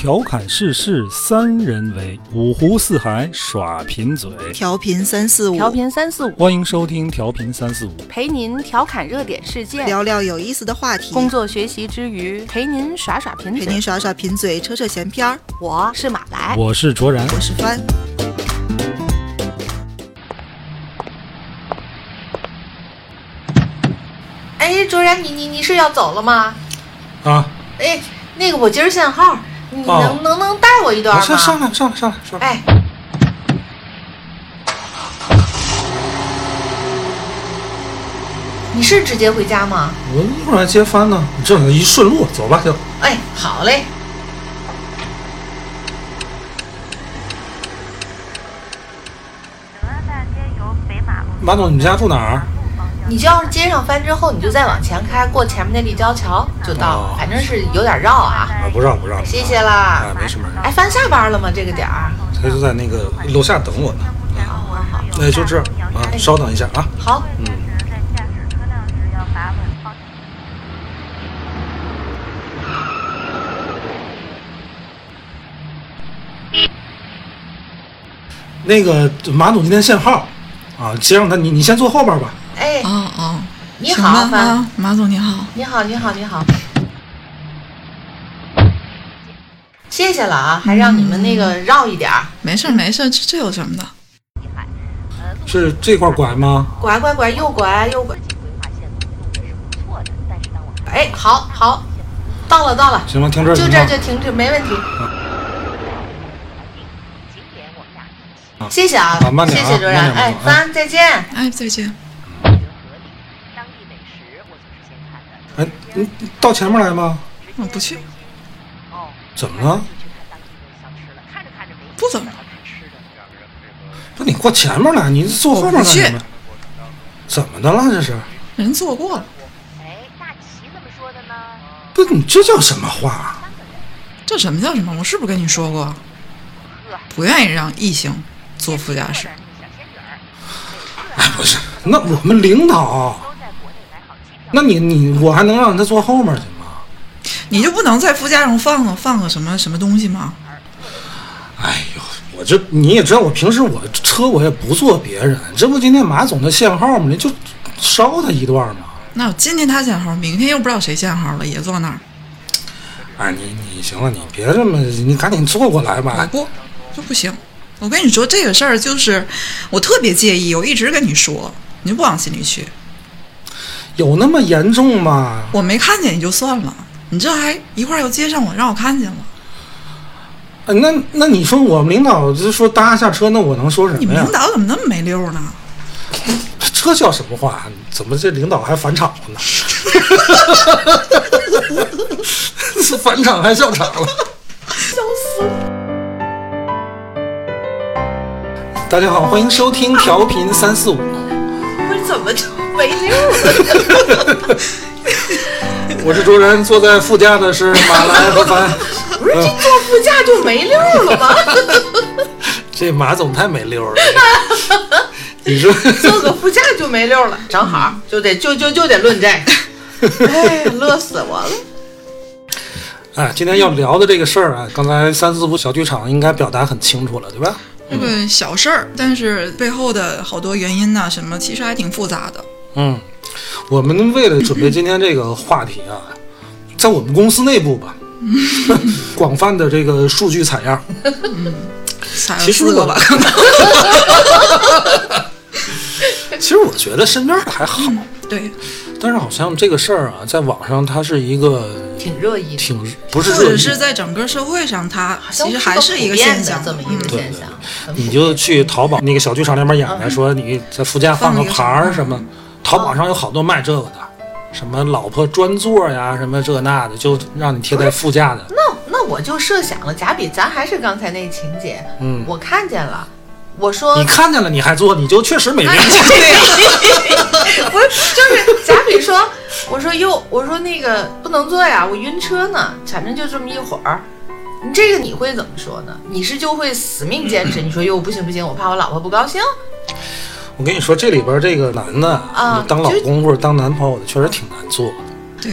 调侃世事三人为，五湖四海耍贫嘴。调频三四五，调频三四五，欢迎收听调频三四五，陪您调侃热点事件，聊聊有意思的话题，工作学习之余陪您耍耍贫嘴。陪您耍耍贫嘴，扯扯闲篇儿。我是马来，我是卓然。我是帆。哎，卓然，你你你是要走了吗？啊，哎，那个我今儿限号，你哦能能能带我一段吗？上上来上来上来上来。哎，你是直接回家吗？我一会儿还接番呢，你这一顺路走吧就。哎，好嘞。德大街由北马路。马总，你们家住哪儿？你就要是接上帆之后，你就再往前开，过前面那立交桥就到了哦，反正是有点绕啊。啊，不让不让。谢谢啦啊，。没什么事。哎，翻下班了吗？这个点儿？他就在那个楼下等我呢。好好好，哎，就这样啊，稍等一下啊。好。嗯，在驾驶车辆时要把稳方向。那个马总今天限号啊，接上他，你你先坐后边吧。哎，哦哦，你好，行吧帆。啊，马总你好。你好，你好，你好。谢谢了啊，还让你们那个绕一点儿，没事儿没事儿，这这有什么的？是这块拐吗？拐拐拐，右拐右拐。哎，好好，到了到了，行吧，停这儿。就这儿就停止，没问题。谢谢啊啊，慢点啊谢谢卓然。哎慢点慢点，帆再见。哎，再见。觉得合理。当地美食我总是先看的。哎，你你到前面来吗？我不去，哦，怎么了？不怎么。不，你过前面来，你坐后面干什么？怎么的了？这是？人坐过了，哎，大齐怎么说的呢？不，你这叫什么话？这什么叫什么？我是不是跟你说过，不愿意让异性坐副驾驶？哎，不是，那我们领导。那你你我还能让他坐后面去吗？你就不能在副驾上放个放个什么什么东西吗？哎呦，我这你也知道，我平时我车我也不坐别人，这不今天马总的限号吗？你就捎他一段嘛。那我今天他限号，明天又不知道谁限号了，也坐那儿。哎，你你行了，你别这么，你赶紧坐过来我吧。不，就不行。我跟你说这个事儿，就是我特别介意，我一直跟你说，你就不往心里去。有那么严重吗？我没看见也就算了，你这还一块儿又接上我，让我看见了。哎那那你说我们领导就说搭下车，那我能说什么呀你们领？导怎么那么没溜儿呢？这叫什么话？怎么这领导还返场了呢？是 返场还笑场了？笑死了！大家好，欢迎收听调频三四五。就没溜了？我是卓然，坐在副驾的是马来和凡。不是这坐副驾就没溜了吗？这马总太没溜了。你说坐个副驾就没溜了，正好就得就就就得论这个。哎，乐死我了！哎，今天要聊的这个事儿啊，刚才三四五小剧场应该表达很清楚了，对吧？这个小事儿，但是背后的好多原因呐、什么其实还挺复杂的。嗯，我们为了准备今天这个话题啊，在我们公司内部吧，广泛的这个数据采样，嗯。其实我吧，其实我觉得身边还好，对，但是好像这个事儿啊，在网上它是一个挺热议的，挺不是或者热议是在整个社会上，它其实还是一个现象。这么一个嗯现象。你就去淘宝那个小剧场那边演的，说你在副驾放个牌儿什么，淘宝上有好多卖这个的，什么老婆专座呀，什么这那的，就让你贴在副驾的。那那我就设想了，假比咱还是刚才那情节，嗯我看见了，我说你看见了你还做，你就确实没练过。不是，就是假比说，我说哟，我说那个不能坐呀，我晕车呢，反正就这么一会儿。你这个你会怎么说呢？你是就会死命坚持，你说哟不行不行，我怕我老婆不高兴。我跟你说，这里边这个男的，当老公或者当男朋友的，确实挺难做的。对，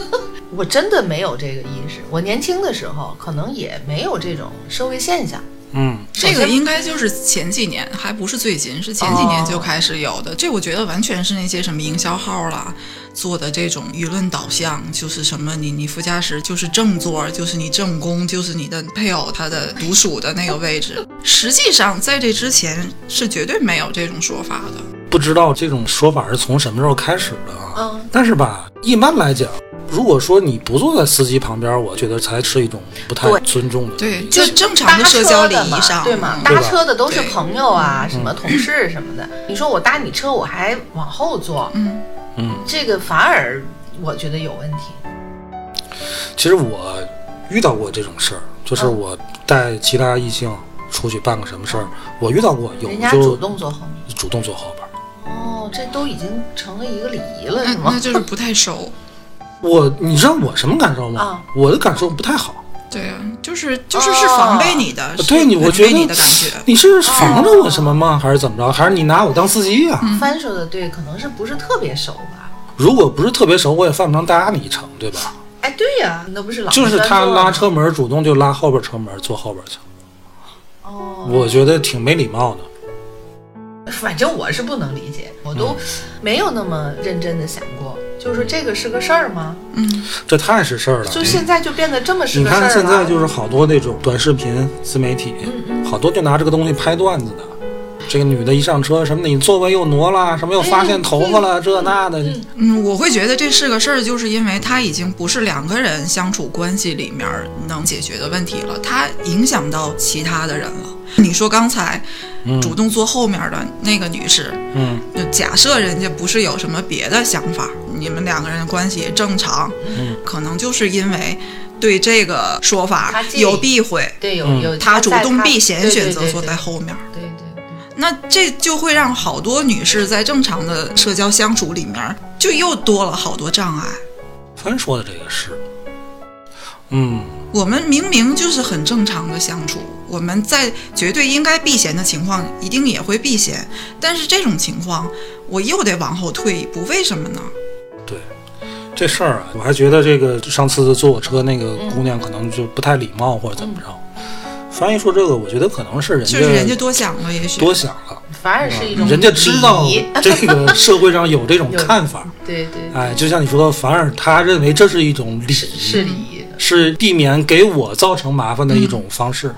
我真的没有这个意识。我年轻的时候可能也没有这种社会现象。嗯，这个应该就是前几年，还不是最近，是前几年就开始有的。这我觉得完全是那些什么营销号啦做的这种舆论导向，就是什么你你副驾驶就是正座，就是你正宫，就是你的配偶他的独属的那个位置。实际上在这之前是绝对没有这种说法的。不知道这种说法是从什么时候开始的啊？嗯，但是吧，一般来讲，如果说你不坐在司机旁边，我觉得才是一种不太尊重的。对，就正常的社交礼仪上，对吗？嗯搭车的都是朋友啊，什么同事什么的。你说我搭你车，我还往后坐，嗯，嗯，这个反而我觉得有问题。其实我遇到过这种事儿，就是嗯我带其他异性出去办个什么事儿，我遇到过有人家就主动坐后面。主动坐后边儿。哦，这都已经成了一个礼仪了，是吗那？就是不太熟。我，你知道我什么感受吗？啊我的感受不太好。对啊，就是就是是防备你的，对你，我觉得你的感觉。你是防着我什么吗？还是怎么着？还是你拿我当司机呀、帆说的对，可能是不是特别熟吧？如果不是特别熟，我也犯不上搭你一程，对吧？哎，对呀，那不是老就是他拉车门，主动就拉后边车门，坐后边去，哦，我觉得挺没礼貌的。反正我是不能理解，我嗯都没有那么认真的想过，就是说这个是个事儿吗？嗯，这太是事儿了。就现在就变得这么是你个事儿你？看现在就是好多那种短视频自媒体，嗯好多就拿这个东西拍段子的。这个女的一上车，什么你座位又挪了，什么又发现头发了，这那的，嗯，我会觉得这是个事儿，就是因为它已经不是两个人相处关系里面能解决的问题了，它影响到其他的人了。你说刚才主动坐后面的那个女士，嗯。就假设人家不是有什么别的想法，你们两个人的关系也正常，嗯，可能就是因为对这个说法有避讳，对有嗯。有他主动避嫌选择坐在后面。对对对。那这就会让好多女士在正常的社交相处里面，就又多了好多障碍。凡说的这个是，嗯，我们明明就是很正常的相处，我们在绝对应该避嫌的情况，一定也会避嫌。但是这种情况，我又得往后退一步，为什么呢？对，这事儿啊，我还觉得这个上次坐我车那个姑娘可能就不太礼貌或者怎么着。翻译说这个，我觉得可能是人家就是人家多想了，也许。多想了，反而是一种人家知道 这个社会上有这种看法，对对，哎，就像你说的，反而他认为这是一种礼是是礼仪，的。是避免给我造成麻烦的一种方式。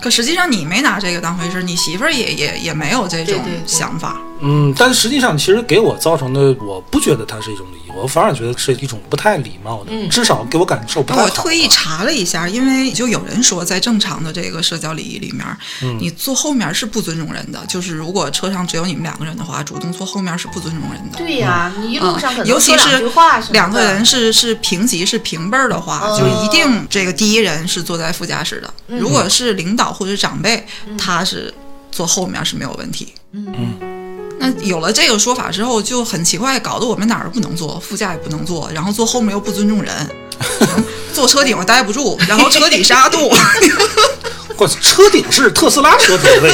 可实际上你没拿这个当回事，你媳妇儿也也也没有这种对对对。想法。嗯，但实际上其实给我造成的，我不觉得它是一种礼仪，我反而觉得是一种不太礼貌的，嗯至少给我感受不太好。我特意查了一下，因为就有人说，在正常的这个社交礼仪里面，嗯你坐后面是不尊重人的。就是如果车上只有你们两个人的话，主动坐后面是不尊重人的。对呀，你一路上可嗯，尤能说两其是两个人是是平级是平辈儿的话，嗯就一定这个第一人是坐在副驾驶的。嗯如果是领导或者长辈，他是坐后面是没有问题。嗯那有了这个说法之后，就很奇怪，搞得我们哪儿都不能坐，副驾也不能坐，然后坐后面又不尊重人，坐车顶上待不住，然后车底是阿杜。或者车顶是特斯拉车主位，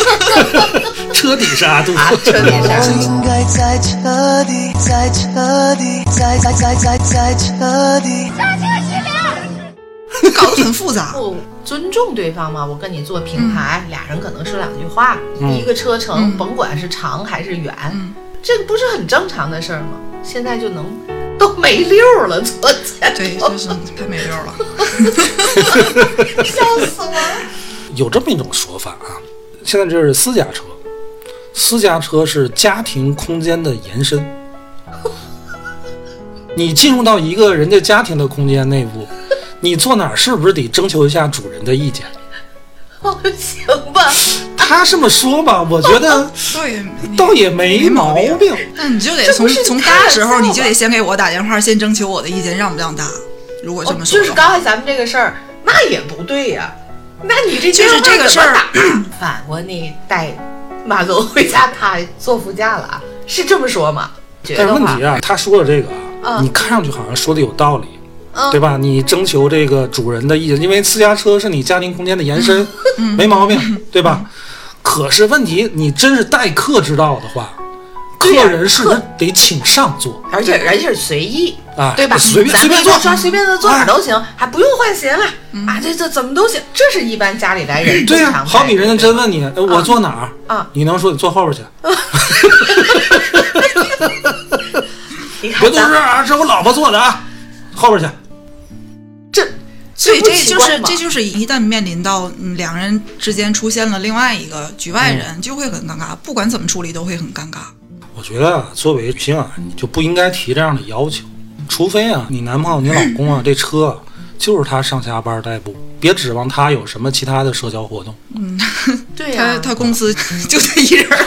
车底是阿杜。啊，车底我上应该在车底，在车底，在在在在在车底。搞得很复杂。不尊重对方嘛，我跟你做平台，俩人可能说两句话，嗯一个车程，甭管是长还是远，这个不是很正常的事儿吗？现在就能都没溜儿了，昨天对，头，就是太没溜了。笑死我了。有这么一种说法啊，现在这是私家车，私家车是家庭空间的延伸。你进入到一个人家家庭的空间内部，你坐哪儿是不是得征求一下主人的意见？哦，行吧，他这么说吧，我觉得 对，你倒也没毛病。那你就得从从搭时候，你就得先给我打电话，先征求我的意见，让不让搭。如果这哦么说就是刚才咱们这个事儿，那也不对呀。那你这就是这个事儿反过你带马总回家，他坐副驾了啊？是这么说吗？但是问题啊，他说的这个啊，嗯你看上去好像说的有道理，嗯对吧？你征求这个主人的意见，因为私家车是你家庭空间的延伸，没毛病，对吧？可是问题，你真是待客之道的话，客人是不是得请上座而且而且是随意，啊？对吧？随便随便坐，刷随便的坐哪都行，还不用换鞋了啊！这这怎么都行，这是一般家里来人对呀、好比人家真问你，呃我坐哪儿啊你能说你坐后边去？别你看咱多事啊，是我老婆坐的啊，后边去。这所以这就是这就是一旦面临到嗯两人之间出现了另外一个局外嗯。人，就会很尴尬，不管怎么处理都会很尴尬。我觉得啊，作为女性啊，你就不应该提这样的要求，除非啊，你男朋友、你老公啊，这车啊就是他上下班代步，别指望他有什么其他的社交活动。嗯。对呀、他他公司 就他一人儿，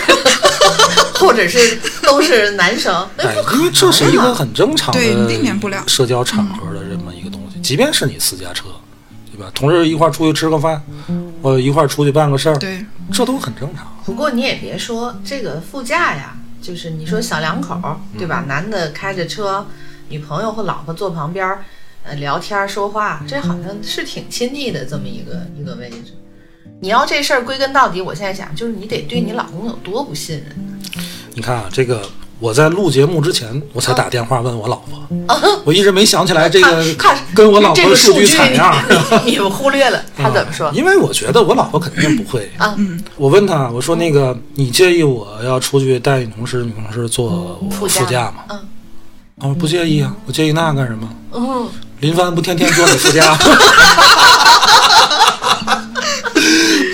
或者是都是男生，那哎不，可因为这是一个很正常的对避免不了社交场合即便是你私家车，对吧？同事一块儿出去吃个饭，或者一块儿出去办个事儿，对，这都很正常。不过你也别说这个副驾呀，就是你说小两口儿，对吧？男的开着车，女朋友或老婆坐旁边儿，呃，聊天儿说话，这好像是挺亲密的这么一个一个位置。你要这事儿归根到底，我现在想就是你得对你老公有多不信任。你看啊，这个我在录节目之前，我才打电话问我老婆，我一直没想起来这个跟我老婆的数据个数据采样。你 你们忽略了，他怎么说啊？因为我觉得我老婆肯定不会。啊，我问他，我说那个你介意我要出去带女同事、女同事坐副副驾吗？嗯我说不介意啊，我介意那干什么？嗯，林帆不天天坐你副驾？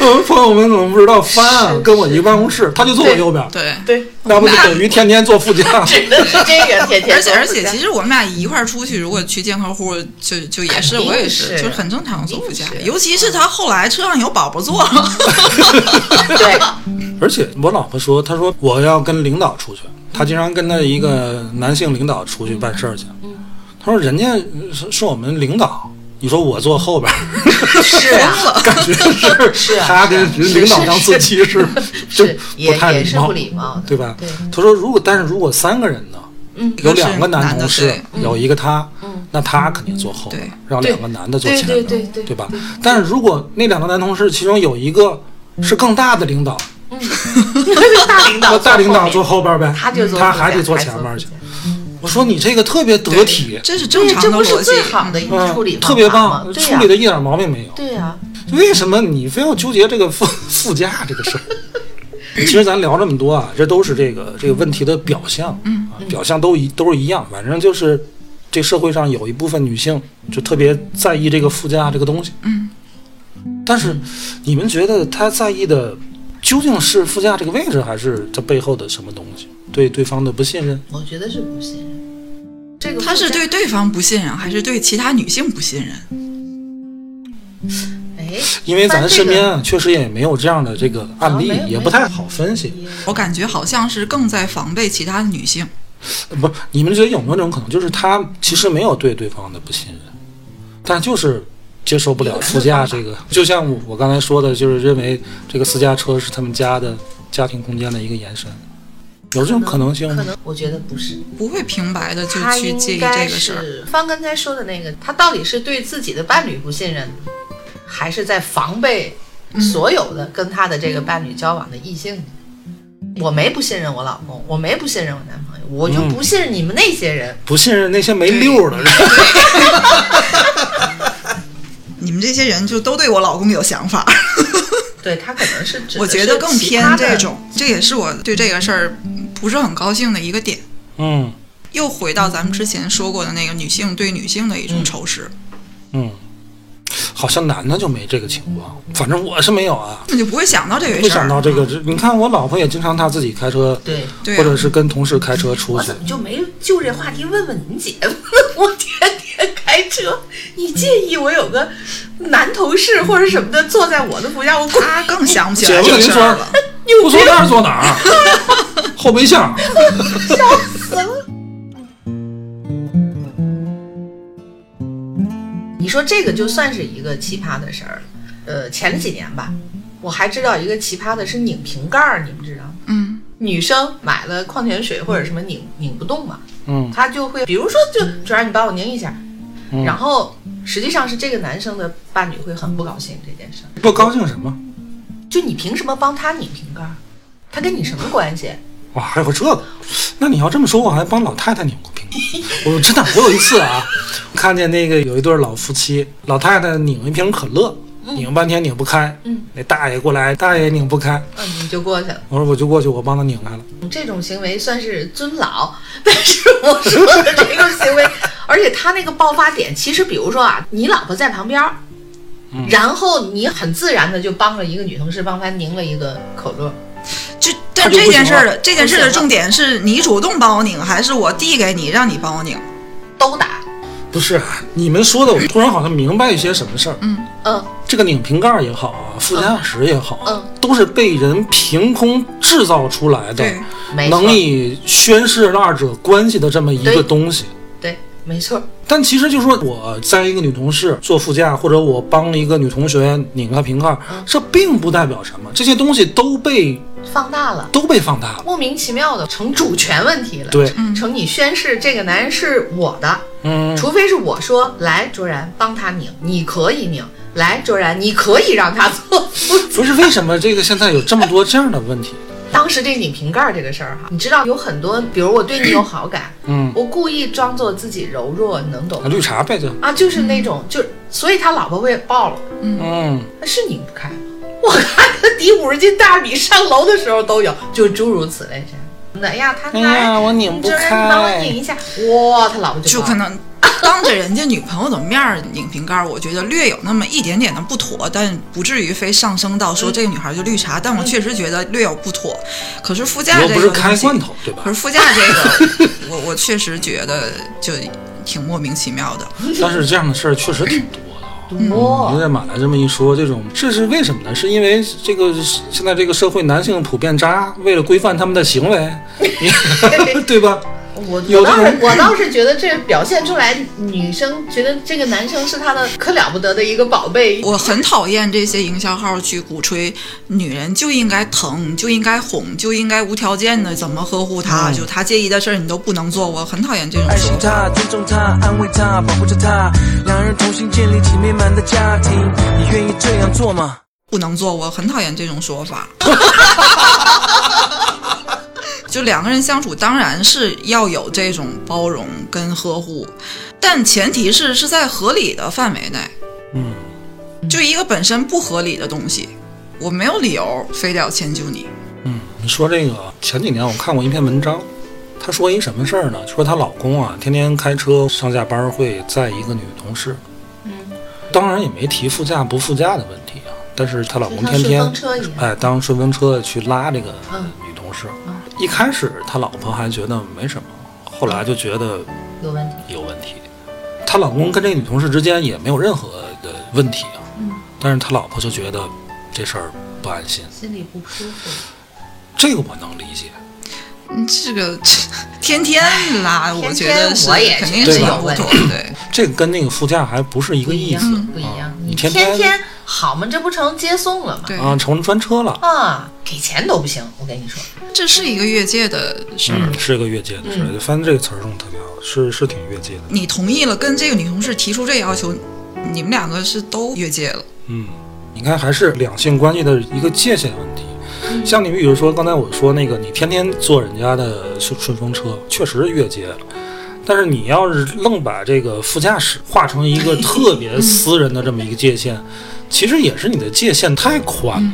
我 们朋友们怎么不知道，翻啊跟我一个办公室，他就坐我右边，对。对，那不就等于天天坐副驾？指的是这个天天而且而且，其实我们俩一块儿出去，如果去见客户，就就也是我也是，就是很正常坐副驾尤其是他后来车上有宝宝座 对，而且我老婆说，她说我要跟领导出去，她经常跟她一个男性领导出去办事儿去。她说人家是是我们领导，你说我坐后边儿，是啊，感觉是 他跟领导当司机是 就是不太礼貌对吧他？说如果但是如果三个人呢，嗯有两个男同事有一个他，那他肯定坐后边对，让两个男的坐前边，对对对对吧？但是如果那两个男同事其中有一个是更大的领导，大领导那大领导坐坐后边呗，他还得坐还前面去。我说你这个特别得体，这是正对，这不是常的逻辑。最好的一个嗯特别棒处理的一点毛病没有。对呀，为什么你非要纠结这个副 副驾这个事儿？其实咱聊这么多啊，这都是这个这个问题的表象，嗯，表象都一都是一样，反正就是这社会上有一部分女性就特别在意这个副驾这个东西，嗯，但是你们觉得她在意的究竟是副驾这个位置，还是这背后的什么东西？对对方的不信任？我觉得是不信任。这个他是对对方不信任，还是对其他女性不信任？哎，因为咱身边啊，确实也没有这样的这个案例也不太好分析。我感觉好像是更在防备其他的女性。不，你们觉得有没有这种可能，就是他其实没有对对方的不信任，但就是接受不了副驾这个，就像我我刚才说的，就是认为这个私家车是他们家的家庭空间的一个延伸，有这种可能性吗？可能我觉得不是，不会平白的就去介意这个事儿。是方刚才说的那个，他到底是对自己的伴侣不信任，还是在防备所有的跟他的这个伴侣交往的异性呢？我没不信任我老公，我没不信任我男朋友，我就嗯不信任你们那些人。不信任那些没溜儿的人，你们这些人就都对我老公有想法，对他可能是 我觉得更偏这种，这也是我对这个事儿不是很高兴的一个点。嗯又回到咱们之前说过的那个女性对女性的一种仇视，嗯，好像男的就没这个情况，反正我是没有啊，那就不会想到这回会事儿。想到这个。这你看我老婆也经常她自己开车，对。对啊或者是跟同事开车出去我怎，么就没就这话题问问你姐夫？我天天开车，你介意我有个男同事或者什么的坐在我的副驾？我他更想不起来姐夫跟您说这事儿了。，不坐那儿坐哪儿？后备箱。笑死了。你说这个就算是一个奇葩的事儿了。呃，前几年吧，我还知道一个奇葩的是拧瓶盖儿，你们知道吗？嗯，女生买了矿泉水或者什么拧拧不动嘛，嗯她就会，比如说就主要你帮我拧一下，嗯然后实际上是这个男生的伴侣会很不高兴这件事儿，不高兴什么？就你凭什么帮他拧瓶盖儿？他跟你什么关系？哇，还有这个？那你要这么说，我还帮老太太拧过瓶盖。我真的，我有一次啊，看见那个有一对老夫妻，老太太拧一瓶可乐，拧半天拧不开，嗯，那大爷过来，大爷拧不开，嗯，你就过去了。我说我就过去，我帮他拧开了。这种行为算是尊老，但是我说的这个行为，而且他那个爆发点，其实比如说啊，你老婆在旁边儿，然后你很自然的就帮了一个女同事帮她拧了一个可乐，就但这件事儿的这件事儿的重点是你主动帮我拧，还是我递给你让你帮我拧？都打。不是啊，你们说的，我突然好像明白一些什么事儿。嗯嗯，这个拧瓶盖儿也好啊，副驾驶也好啊，嗯都是被人凭空制造出来的能以宣示二者关系的这么一个东西。对，没错。但其实就是说我在一个女同事坐副驾，或者我帮了一个女同学拧个瓶盖这并不代表什么，这些东西都被放大了，都被放大了。莫名其妙的成主权问题了。对，成你宣誓这个男人是我的，嗯，除非是我说来卓然帮他拧，你可以拧，来卓然你可以让他做。不是为什么这个现在有这么多这样的问题？当时这拧瓶盖儿这个事儿哈，你知道有很多，比如我对你有好感，嗯，我故意装作自己柔弱，你能懂吗？绿茶呗就，啊，就是那种，就所以他老婆会爆了，嗯，那是拧不开吗？我看他抵五十斤大米上楼的时候都有，就诸如此类这样。哎呀，他哎呀，我拧不这人你帮我开拧。一下，哇，他老婆就可能当着人家女朋友的面儿拧瓶盖儿，我觉得略有那么一点点的不妥，但不至于非上升到说这个女孩就绿茶。但我确实觉得略有不妥。可是副驾又这不是开个东西罐头，对吧可？是副驾这个，我我确实觉得就挺莫名其妙的。但是这样的事儿确实挺多你多，这马来这么一说，这种这是为什么呢？是因为这个现在这个社会男性普遍渣，为了规范他们的行为，你 对吧？我我倒是我倒是觉得这表现出来，女生觉得这个男生是她的可了不得的一个宝贝。我很讨厌这些营销号去鼓吹女人就应该疼，就应该哄，就应该无条件的怎么呵护她，就她介意的事儿你都不能做。我很讨厌这种爱惜说法。他，尊重她，安慰她，保护着她，两人同心建立起美满的家庭。你愿意这样做吗？不能做，我很讨厌这种说法。就两个人相处，当然是要有这种包容跟呵护，但前提是是在合理的范围内。嗯，就一个本身不合理的东西，我没有理由非得要迁就你。嗯，你说这个前几年我看过一篇文章，她说一什么事儿呢？说她老公啊，天天开车上下班会载一个女同事，嗯，当然也没提副驾不副驾的问题啊，但是她老公天天哎当顺风车去拉这个嗯女同事，一开始他老婆还觉得没什么，后来就觉得有问题。有问题。她老公跟这个女同事之间也没有任何的问题啊，嗯，但是他老婆就觉得这事儿不安心，心里不舒服。这个我能理解。嗯，这个 天天拉，我觉得是我也肯定是有问题。对，这个跟那个副驾还不是一个意思，不一样啊。你你天天天好嘛？这不成接送了吗？对啊，成专车了，啊，给钱都不行，我跟你说。这是一个越界的事儿。嗯，是个越界的事儿。翻这个词儿用得特别好，是是挺越界的。你同意了，跟这个女同事提出这要求，你们两个是都越界了。嗯，你看还是两性关系的一个界限问题。像你比如说刚才我说那个，你天天坐人家的顺顺风车，确实是越界了。但是你要是愣把这个副驾驶划成一个特别私人的这么一个界限，其实也是你的界限太宽了。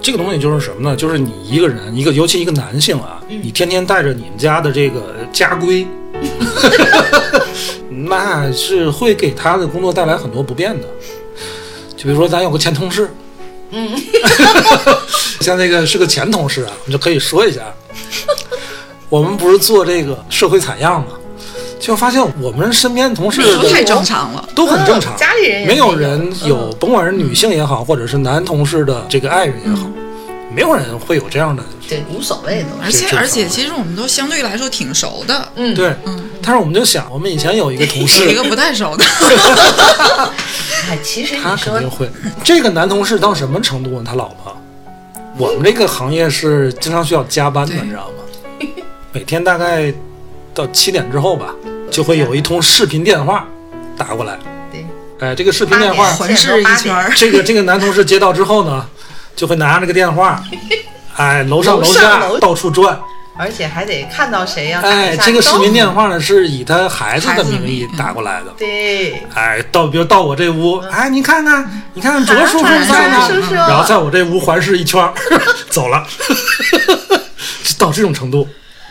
这个东西就是什么呢？就是你一个人，一个尤其一个男性啊，你天天带着你们家的这个家规，那是会给他的工作带来很多不便的。就比如说，咱有个前同事，嗯，像那个是个前同事啊，我们就可以说一下，我们不是做这个社会采样嘛，就发现我们身边同事都太正常了。都很正常，嗯家里人没有人有，嗯甭管是女性也好，或者是男同事的这个爱人也好，没有人会有这样的，对，无所谓的。而且而且，其实我们都相对来说挺熟的。嗯，对。但是我们就想，我们以前有一个同事一个，不太熟的，哎，其实他你说肯定会。这个男同事到什么程度呢？他老婆，我们这个行业是经常需要加班的，你知道吗？每天大概到七点之后吧，就会有一通视频电话打过来。对，哎，这个视频电话环视一圈儿。这个这个男同事接到之后呢，就会拿着个电话，哎，楼上楼楼下上楼到处转。而且还得看到谁呀、打哎，这个视频电话呢是以他孩子的的名义。打过来的。对，哎，到比如到我这屋，哎，你看看，你看看卓叔叔韩在然后在我这屋环视一圈儿，走了，到这种程度。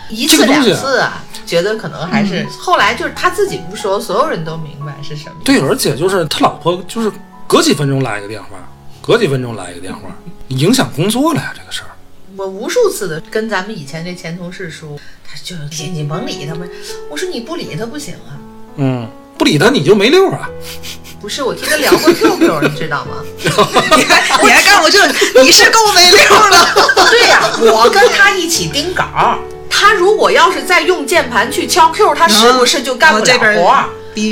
一次两次啊，觉得可能还是、后来就是他自己不说，所有人都明白是什么。对，而且就是他老婆就是隔几分钟来一个电话，隔几分钟来一个电话，影响工作了呀，这个事儿。我无数次的跟咱们以前这前同事说，他就你你甭理他们，我说你不理他不行啊。嗯，不理他你就没溜儿啊。不是，我听他聊过 QQ，你知道吗？你还 你还干我这，你是够没溜的。对呀、我跟他一起盯稿，他如果要是再用键盘去敲 Q，他是不是就干不了活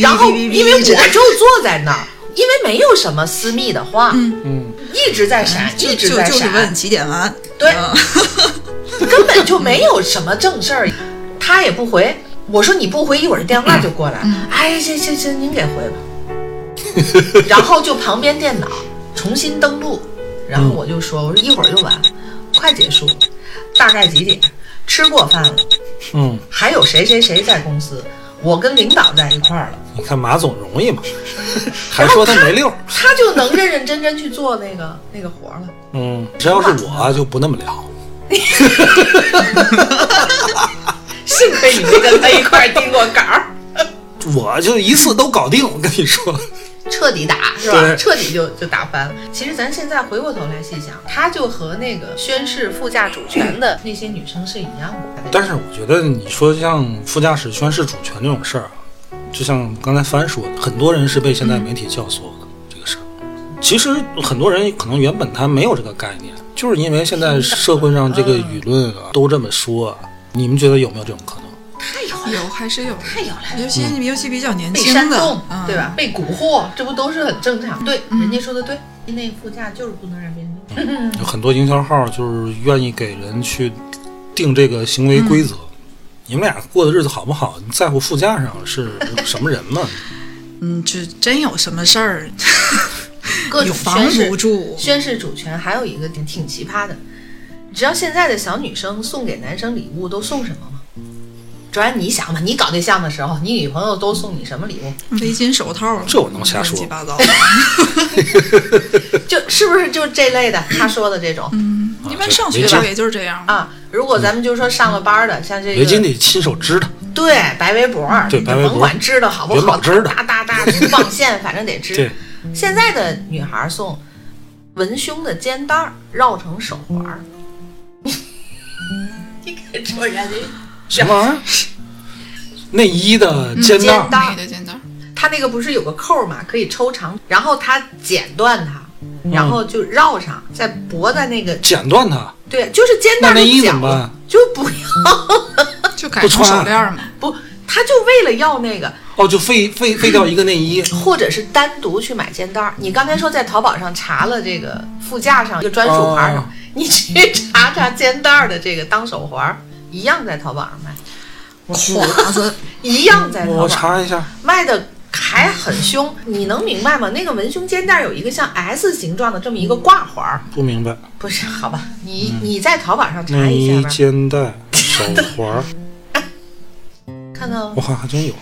然后因为我就坐在那儿，因为没有什么私密的话，嗯嗯，一直在闪，就一直就就是在闪，问几点完？对嗯 根本就没有什么正事儿，他也不回。我说你不回，一会儿电话就过来。哎，行行行，您给回吧。然后就旁边电脑重新登录，然后我就说，我说一会儿就完了，快结束，大概几点？吃过饭了，嗯，还有谁谁谁在公司，我跟领导在一块儿了，你看马总容易吗？还说他没溜儿。他就能认认真真去做那个那个活儿了。嗯，这要是我就不那么聊。幸亏你没跟他一块儿定过稿儿。我就一次都搞定，我跟你说，彻底打是吧？彻底就就打翻了。其实咱现在回过头来细想，他就和那个宣誓副驾主权的那些女生是一样的。但是我觉得你说像副驾驶宣誓主权这种事儿啊，就像刚才帆说的，很多人是被现在媒体教唆的这个事儿。其实很多人可能原本他没有这个概念，就是因为现在社会上这个舆论啊都这么说啊。你们觉得有没有这种可能？太有了，有还是有，太有了。尤其尤其比较年轻的煽动，，嗯对吧？？被蛊惑，这不都是很正常？对，人家说的对，那副驾就是不能让别人 很多营销号就是愿意给人去定这个行为规则。你们俩过的日子好不好？你在乎副驾上是什么人吗？嗯，就真有什么事儿，各种 有防宣誓不住。宣誓主权，还有一个挺挺奇葩的，你知道现在的小女生送给男生礼物都送什么吗？主要你想吧，你搞对象的时候，你女朋友都送你什么礼物？围巾、手套，这我能瞎说乱七八糟。就是不是就这类的？他说的这种一般上学的时候也就是这样。啊？如果咱们就说上了班的，像这个围巾得亲手织的，对白围脖儿，你对白围脖甭管织的好不元好，宝织的大大大粗棒线，反正得织对。现在的女孩送文胸的肩带儿绕成手环儿，你看说人家 什么玩意儿？内衣的肩带内的肩带儿，它那个不是有个扣儿嘛，可以抽长，然后它剪断它，然后就绕上，再脖在那个剪断它，对，就是肩带的那内衣角怎么办就不要就改成手链儿嘛。不，他就为了要那个，哦，就废废废掉一个内衣。或者是单独去买肩带儿。你刚才说在淘宝上查了这个副驾上一个专属牌儿，哦你去查查肩带儿的这个当手环儿，一样在淘宝上卖，胯子，一样在淘我宝上查一下，卖的还很凶。你能明白吗？那个文胸肩带儿有一个像 S 形状的这么一个挂环儿，不明白。不是？好吧，你你在淘宝上查内衣一下吧，肩带手环儿，看到我还真有。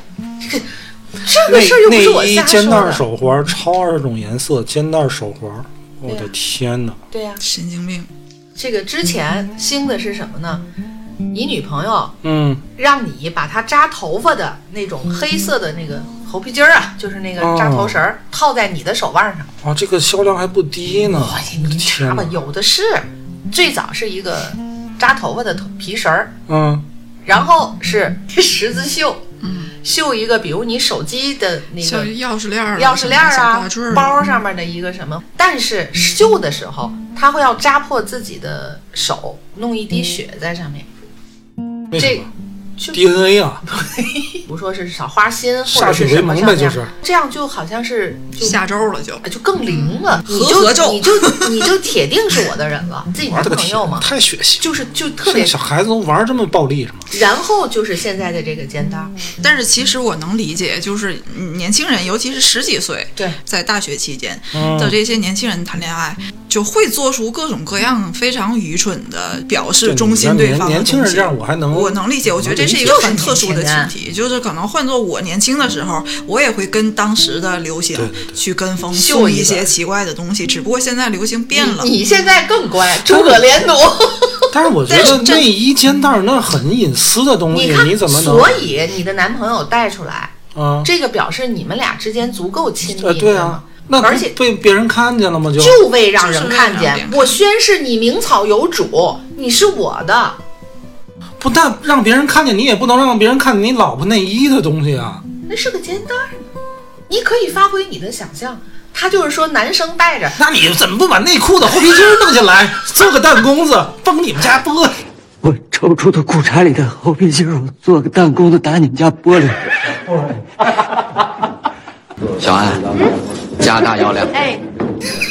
这个事儿又不是我内衣瞎肩带说的。手环儿，超二十种颜色肩带手环儿，我的天哪！对呀、神经病。这个之前兴的是什么呢？你女朋友嗯，让你把她扎头发的那种黑色的那个猴皮筋儿啊，就是那个扎头绳儿，套在你的手腕上。啊，这个销量还不低呢！哎呀，你查吧，天哪！有的是。最早是一个扎头发的头皮绳儿，嗯，然后是十字绣，嗯绣一个，比如你手机的那个钥匙链儿啊，钥匙链儿啊包上面的一个什么，但是绣的时候，他会要扎破自己的手，弄一滴血在上面。这为什么？DNA 啊，不说是少花心或歃者是什么血为盟上面呗就是这样就好像是就下周了就。就更灵了，你合合咒就你就 你就铁定是我的人了，你自己男玩的朋友嘛，太血腥，就是就特别小孩子都玩这么暴力是吗？然后就是现在的这个肩带儿，但是其实我能理解，就是嗯年轻人，尤其是十几岁，对在大学期间嗯的这些年轻人谈恋爱，就会做出各种各样非常愚蠢的表示忠心对方的年年轻人这样，我还能我能理解，我觉得这是一个很特殊的群体，就是可能换做我年轻的时候，我也会跟当时的流行去跟风，秀一些奇怪的东西，只不过现在流行变了。你你现在更乖，诸葛连弩。但是我觉得但是这内衣肩带儿那很隐私的东西，你看，怎么能？所以你的男朋友带出来，啊，这个表示你们俩之间足够亲密，呃，对啊，那而且被别人看见了吗？就就为让人，看见我宣誓你名草有主，你是我的。不但让别人看见，你也不能让别人看见你老婆内衣的东西啊。那是个肩带儿，你可以发挥你的想象。他就是说，男生带着，那你怎么不把内裤的后皮筋弄下来，做个弹弓子，崩你们家玻璃？我抽出的裤衩里的后皮筋，我做个弹弓子打你们家玻璃。小安，加大药量。哎，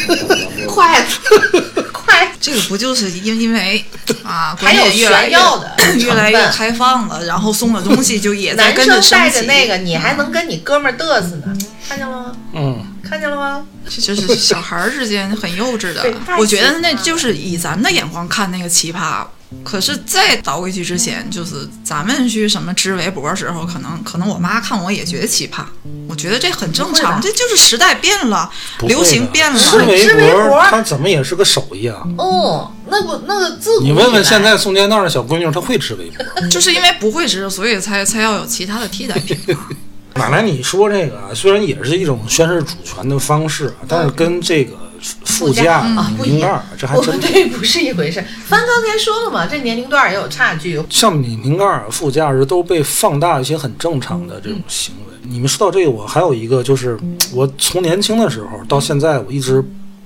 快 快，这个不就是因因为啊，还有炫耀的 越越来越开放了，然后送的东西就也在男跟着生带升级。着那个，你还能跟你哥们儿嘚瑟呢，看见了吗？嗯，看见了吗？这就是小孩儿之间很幼稚的。我觉得那就是以咱们的眼光看那个奇葩。可是再倒回去之前，就是咱们去什么织围脖的时候，可能可能我妈看我也觉得奇葩。我觉得这很正常，这就是时代变了，流行变了。织围脖脖，它怎么也是个手艺啊。哦，那不那个自古你问问现在送肩带的小闺女，她会织围脖？就是因为不会织，所以才才要有其他的替代品嘛。马来，你说这个啊，虽然也是一种宣示主权的方式啊，但是跟这个副驾、啊不一拧盖儿样，这还真对不是一回事。帆刚才说了嘛，这年龄段儿也有差距。像拧瓶盖儿、副驾驶都被放大一些很正常的这种行为。你们说到这个，我还有一个就是，我从年轻的时候到现在，我一直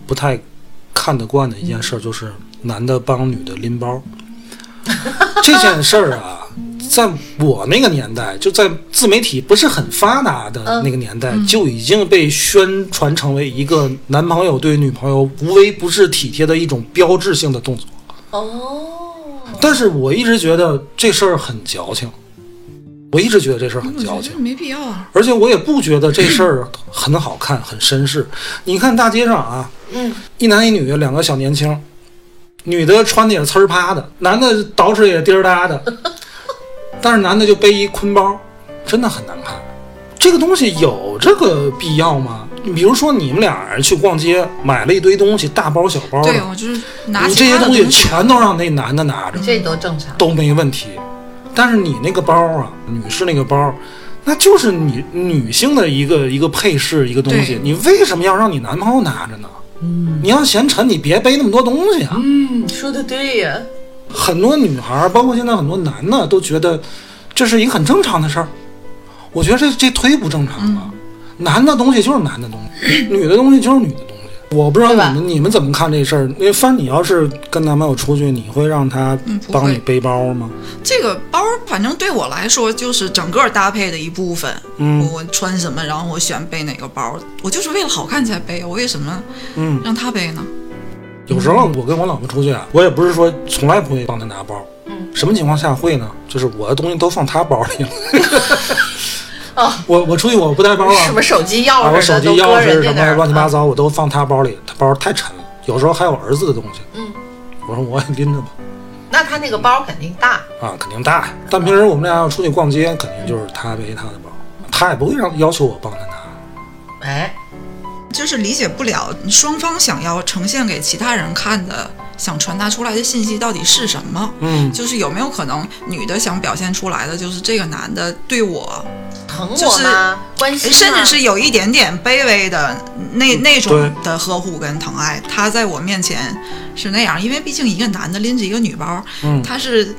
不太看得惯的一件事儿，就是男的帮女的拎包。这件事儿啊，在我那个年代，就在自媒体不是很发达的那个年代，就已经被宣传成为一个男朋友对女朋友无微不至、体贴的一种标志性的动作。哦，但是我一直觉得这事儿很矫情，我一直觉得这事儿很矫情，没必要啊。而且我也不觉得这事儿很好看、很绅士。你看大街上啊，嗯，一男一女两个小年轻，女的穿的也呲儿趴的，男的捯饬也滴儿哒的，但是男的就背一坤包，真的很难看。这个东西有这个必要吗？你比如说你们俩人去逛街，买了一堆东西，大包小包的，对，我就是拿你这些东西全都让那男的拿着，这都正常。都没问题。但是你那个包啊，女士那个包，那就是你女性的一个一个配饰，一个东西，你为什么要让你男朋友拿着呢？嗯，你要嫌沉，你别背那么多东西啊。嗯，说的对呀。很多女孩儿，包括现在很多男的，都觉得这是一个很正常的事儿。我觉得这这忒不正常了。嗯男的东西就是男的东西，女的东西就是女的东西。我不知道你们你们怎么看这事儿？因为帆，你要是跟男朋友出去，你会让他帮你背包吗？这个包，反正对我来说就是整个搭配的一部分。嗯我穿什么，然后我选背哪个包，我就是为了好看才背，我为什么嗯，让他背呢？有时候我跟我老婆出去啊，我也不是说从来不会帮她拿包。嗯，什么情况下会呢？就是我的东西都放她包里了。哦，我我出去我不带包啊，什么手机钥匙啊、我手机钥匙什么乱七八糟，我都放她包里，她包太沉了，有时候还有儿子的东西。嗯，我说我也拎着吧，那他那个包肯定大。啊，肯定大。但平时我们俩要出去逛街，肯定就是他背他的包，他也不会让要求我帮他拿。哎，就是理解不了双方想要呈现给其他人看的、想传达出来的信息到底是什么。嗯，就是有没有可能女的想表现出来的就是这个男的对我，疼就是我吗？关心？甚至是有一点点卑微的那那种的呵护跟疼爱，他在我面前是那样，因为毕竟一个男的拎着一个女包，嗯他是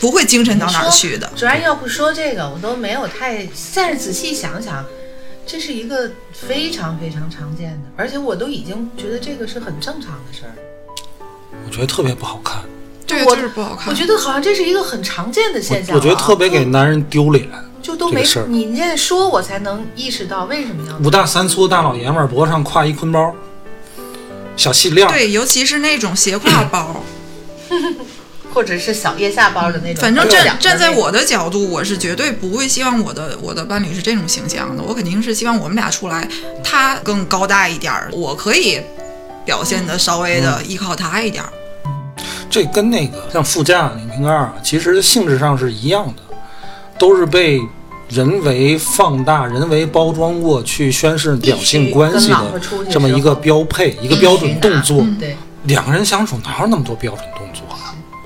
不会精神到哪儿去的。主要要不说这个，我都没有太。但是仔细想想，这是一个非常非常常见的，而且我都已经觉得这个是很正常的事儿。我觉得特别不好看。对，我就是不好看。我觉得好像这是一个很常见的现象、啊我觉得特别给男人丢脸。就都没事儿你现在说，我才能意识到为什么要五大三粗大老爷们儿脖子上挎一坤包，小细链儿，对，尤其是那种斜挎包，或者是小腋下包的那种。反正站站在我的角度，我是绝对不会希望我的我的伴侣是这种形象的。我肯定是希望我们俩出来，他更高大一点儿，我可以表现的稍微的依靠他一点儿。这跟那个像副驾、拧瓶盖儿啊，其实性质上是一样的，都是被人为放大、人为包装过去宣示两性关系的这么一个标配、一个标准动作。对，两个人相处哪有那么多标准动作啊？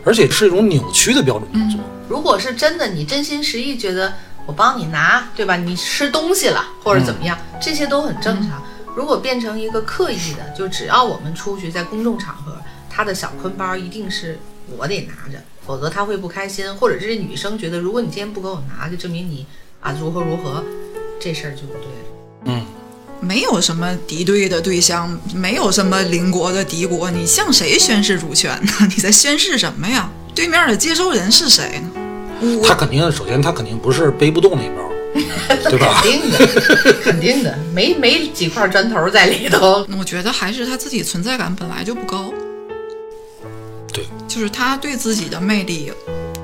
而且是一种扭曲的标准动作。如果是真的，你真心实意觉得我帮你拿，对吧？你吃东西了或者怎么样，这些都很正常。如果变成一个刻意的，就只要我们出去在公众场合，他的小坤包一定是我得拿着，否则他会不开心，或者这些女生觉得，如果你今天不给我拿，就证明你啊如何如何，这事儿就不对了。嗯，没有什么敌对的对象，没有什么邻国的敌国，你向谁宣示主权呢？你在宣誓什么呀？对面的接收人是谁呢？他肯定，首先他肯定不是背不动那包，对吧肯？定的，肯定的，没没几块砖头在里头。我觉得还是他自己存在感本来就不高，对，就是他对自己的魅力，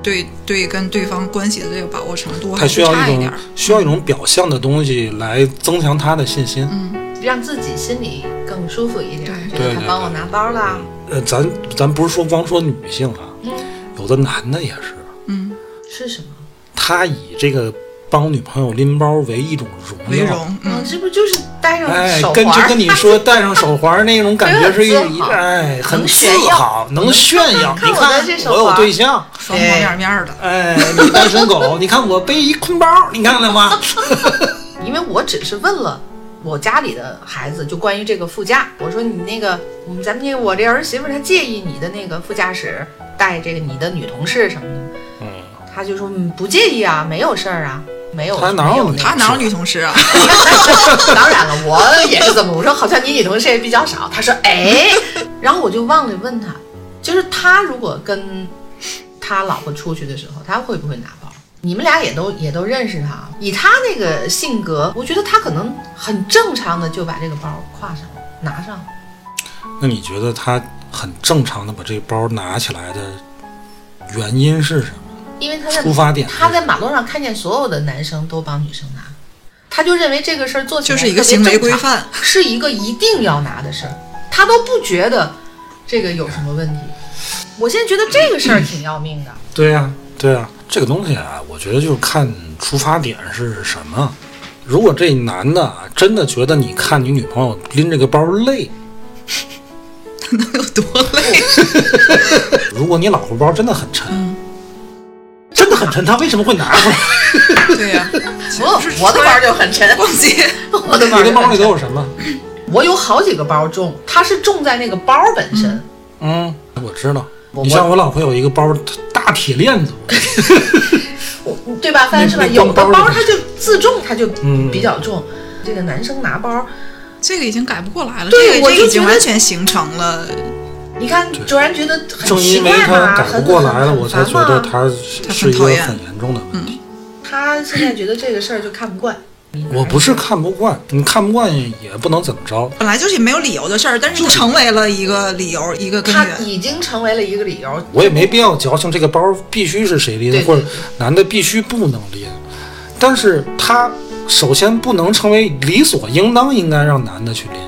对对跟对方关系的这个把握程度他还是需要一种差一点儿。需要一种表象的东西来增强他的信心。嗯让自己心里更舒服一点，对他帮我拿包啦，呃，咱咱不是说光说女性啊，嗯有的男的也是，嗯是什么？他以这个帮女朋友拎包为一种荣耀。为荣，嗯，嗯，这不就是戴上哎手，跟就环？跟你说戴上手环那种感觉 是一很自豪哎，很自能炫耀豪，能炫耀。看你看我的这手我有环对象，双方面面的。哎，你单身狗，你看我背一坤包，你看了吗？因为我只是问了我家里的孩子，就关于这个副驾，我说你那个，咱们那个我这儿媳妇她介意你的那个副驾驶带这个你的女同事什么的，嗯，他就说嗯不介意啊，没有事儿啊，没有，他哪有他哪有女同事啊？当然了，我也是这么，我说好像你女同事也比较少。他说 哎，然后我就忘了问他，就是他如果跟他老婆出去的时候，他会不会拿包？你们俩也都也都认识他，以他那个性格，我觉得他可能很正常的就把这个包挎上拿上。那你觉得他很正常的把这个包拿起来的原因是什么？因为他在出发点他在马路上看见所有的男生都帮女生拿，他就认为这个事儿做起来就是一个行为规范，是一个一定要拿的事儿，他都不觉得这个有什么问题。我现在觉得这个事儿挺要命的，对呀、对呀、这个东西啊，我觉得就是看出发点是什么。如果这男的啊真的觉得你看你女朋友拎这个包累，能有多累？如果你老婆包真的很沉，很沉，他为什么会拿出来？对呀、我我的包就很沉，逛街，我的包你的包里。都有什么？我有好几个包重，它是重在那个包本身。嗯，我知道。你像我老婆有一个包，大铁链子，我对吧？翻是吧？有的包它就自重，它就嗯比较重。这个男生拿包，这个已经改不过来了。对这个这个已经完全形成了，你看卓然觉得很正奇因为怪嘛，他改不过来了，我才觉得他他是一个很严重的问题。他现在觉得这个事儿就看不惯。我不是看不惯，你看不惯也不能怎么着。本来就是没有理由的事儿，但是成为了一个理由，一个根他源。已经成为了一个理由。我也没必要矫情，这个包必须是谁拎，或者男的必须不能拎。但是他首先不能成为理所应当应该让男的去拎。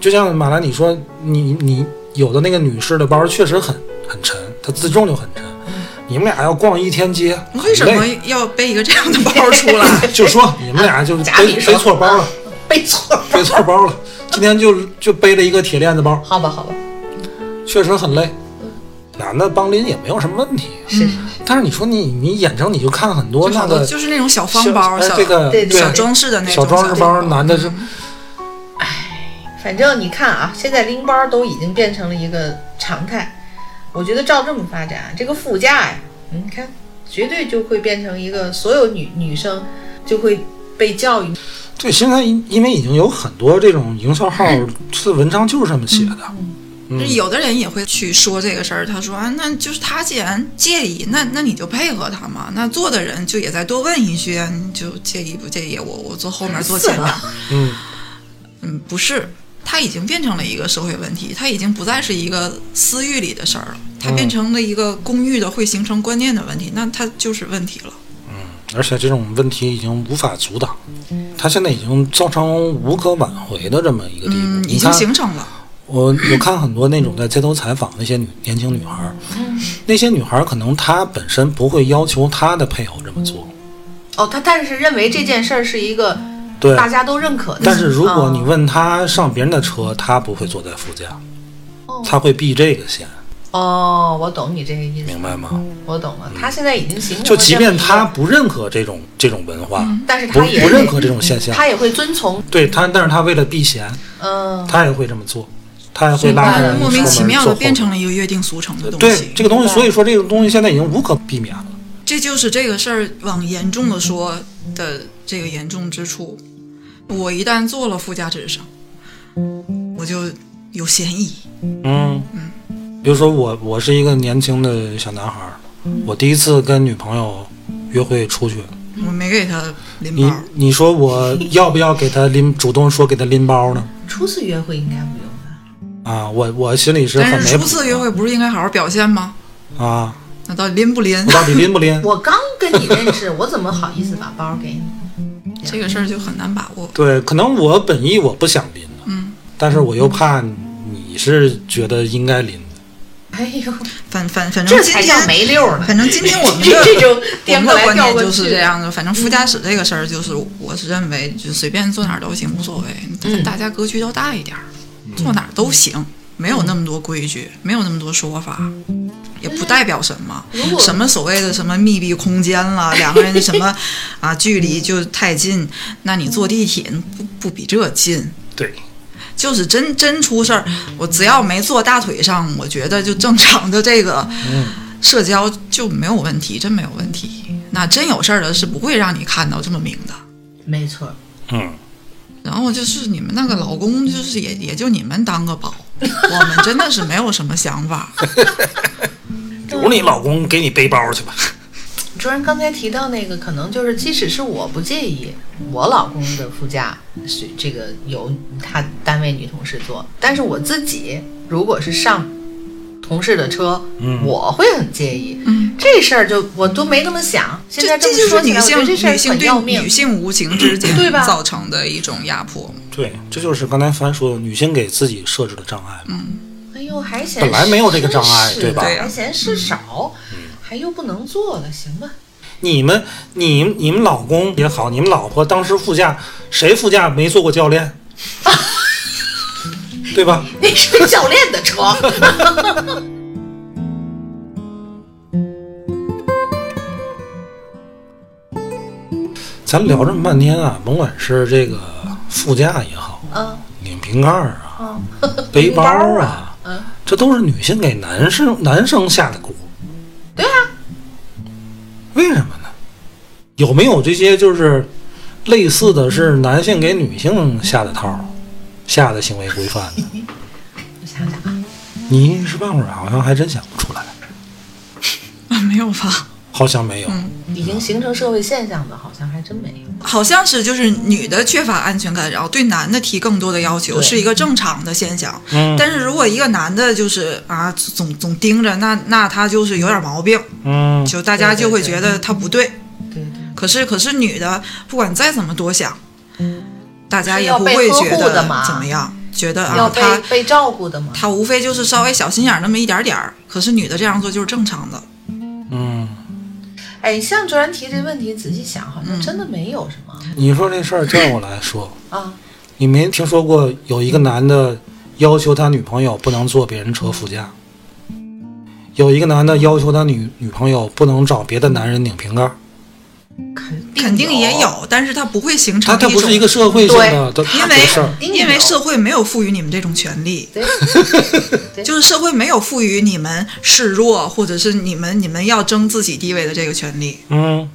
就像马兰你说，你你有的那个女士的包确实很很沉，它自重就很沉。你们俩要逛一天街，为什么要背一个这样的包出来？就说你们俩就背 背错包了，背错背错包了。今天就就背了一个铁链子包，好吧，好吧，确实很累。男的帮拎也没有什么问题，是。但是你说你你眼睁你就看很多那个就是那种小方包、这个小装饰的那种小装饰包，男的就反正你看啊，现在拎包都已经变成了一个常态。我觉得照这么发展，这个副驾呀，你看，绝对就会变成一个所有女女生就会被教育。对。现在因因为已经有很多这种营销号，它的文章就是这么写的，就是有的人也会去说这个事儿，他说啊，那就是他既然介意，那那你就配合他嘛。那做的人就也再多问一句，就介意不介意？我我坐后面坐前面，嗯嗯，不是，它已经变成了一个社会问题，它已经不再是一个私域里的事儿了，它变成了一个公域的会形成观念的问题，那它就是问题了。嗯而且这种问题已经无法阻挡，它现在已经造成无可挽回的这么一个地步。嗯，已经形成了。我我看很多那种在街头采访那些女年轻女孩儿，那些女孩儿可能她本身不会要求她的配偶这么做，哦，她但是认为这件事儿是一个对。大家都认可的。但是如果你嗯问他上别人的车，他不会坐在副驾，哦她会避这个线，哦，我懂你这个意思，明白吗？我懂了。他现在已经形成了就即便这么一个，她不认可这种这种文化，不但是他也不认可这种现象，他也会遵从。对他，但是他为了避嫌，嗯，他也会这么做，他也会拉人莫名其妙的变成了。了一个约定俗成的东西。对这个东西，所以说这个东西现在已经无可避免了。这就是这个事儿往严重的说的这个严重之处。我一旦坐了副驾驶上，我就有嫌疑。嗯，比如说我，我是一个年轻的小男孩儿，我第一次跟女朋友约会出去，我没给她拎包，你你说我要不要给她拎，主动说给她拎包呢？初次约会应该不用吧？啊，我我心里是很没但是初次约会不是应该好好表现吗？啊，那到底拎不拎我？到底拎不拎？我刚跟你认识，我怎么好意思把包给你？这个事儿就很难把握。对，可能我本意我不想拎的，嗯，但是我又怕你是觉得应该拎的。哎呦，反反反正今这才叫天，没溜儿呢。反正今天 我们的这这种 我颠过来们的观念调过去就是这样的。反正副驾驶这个事儿，就是我是认为，就随便坐哪儿都行，无所谓。嗯大家格局都大一点儿，坐哪儿都行，没有那么多规矩，没有那么多说法。也不代表什么，什么所谓的什么密闭空间了，两个人的什么啊距离就太近，那你坐地铁不不比这近？对，就是真真出事儿，我只要没坐大腿上，我觉得就正常的这个社交就没有问题，真没有问题。那真有事儿的是不会让你看到这么明的。没错，嗯，然后就是你们那个老公，就是也也就你们当个宝，我们真的是没有什么想法。由你老公给你背包去吧。主任刚才提到那个，可能就是即使是我不介意我老公的副驾是这个由他单位女同事坐，但是我自己如果是上同事的车，嗯我会很介意。嗯，这事儿就我都没那么想。现在这么说起来，我觉就是女性得这事儿女性很要命对女。性无形之间对吧造成的一种压迫。对，这就是刚才凡说的，女性给自己设置的障碍嗯。哎呦，还嫌本来没有这个障碍对吧还嫌事少，还又不能做了，行吧？你们、你、你们老公也好，你们老婆当时副驾，谁副驾没做过教练？对吧？那是教练的车。咱聊这么半天啊，甭管是这个副驾也好，嗯拧瓶盖儿啊，嗯，背包 包啊，嗯，这都是女性给男生男生下的蛊。对啊，为什么呢？有没有这些就是类似的是男性给女性下的套儿，下的行为规范呢？我想想啊，你一时半会儿好像还真想不出来，啊，没有吧？好像没有。已经形成社会现象的，好像还真没有。好像是就是女的缺乏安全感，然后对男的提更多的要求，是一个正常的现象。嗯但是如果一个男的就是啊总总盯着，那那他就是有点毛病，嗯，就大家就会觉得他不对。对对，可是可是女的不管再怎么多想，大家也不会呵觉得护的嘛怎么样，觉得啊他被照顾的嘛。他无非就是稍微小心眼儿那么一点点儿。可是女的这样做就是正常的。嗯，哎，像卓然提这问题，仔细想，好像真的没有什么你说这事儿叫我来说，啊。你没听说过有一个男的要求他女朋友不能坐别人车副驾，有一个男的要求他女女朋友不能找别的男人拧瓶盖儿，肯肯定也，有，但是它不会形成他他不种是一个社会性的的因为。因为社会没有赋予你们这种权利，对，就是社会没有赋予你们示弱，或者是你们你们要争自己地位的这个权利。嗯，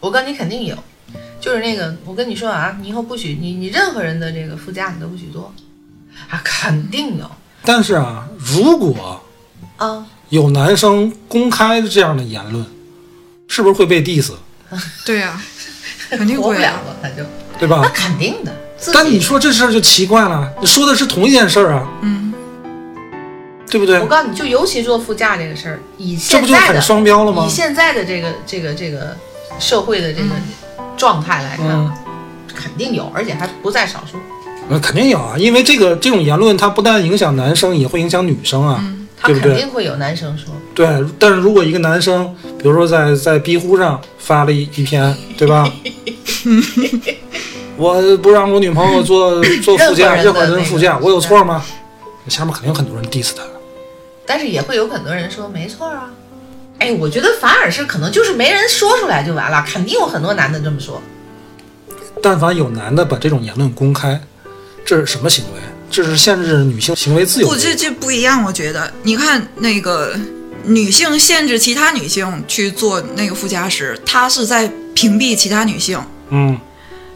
我告诉你肯定有，就是那个，我跟你说啊，你以后不许你你任何人的这个副驾你都不许坐，啊，肯定有。但是啊，如果啊，有男生公开这样的言论，是不是会被 diss，对呀、肯定会啊。活不了了，他就对吧那？肯定的。但你说这事儿就奇怪了，你说的是同一件事儿啊，嗯，对不对我？告诉你，就尤其坐副驾这个事儿，以这不就很现在的双标了吗以？现在的这个这个这个社会的这个状态来看，嗯肯定有，而且还不在少数。那肯定有啊，因为这个这种言论，它不但影响男生，也会影响女生啊，他？肯定会有男生说，对，但是如果一个男生，比如说在在逼呼上发了一一篇，对吧？我不让我女朋友坐坐副驾，任任何人的副驾，我有错吗？下面肯定有很多人 diss 他。但是也会有很多人说没错啊。哎，我觉得反而是可能就是没人说出来就完了，肯定有很多男的这么说。但凡有男的把这种言论公开，这是什么行为？这是限制女性行为自由不，这这不一样，我觉得。你看那个女性限制其他女性去做那个副驾驶，她是在屏蔽其他女性；嗯，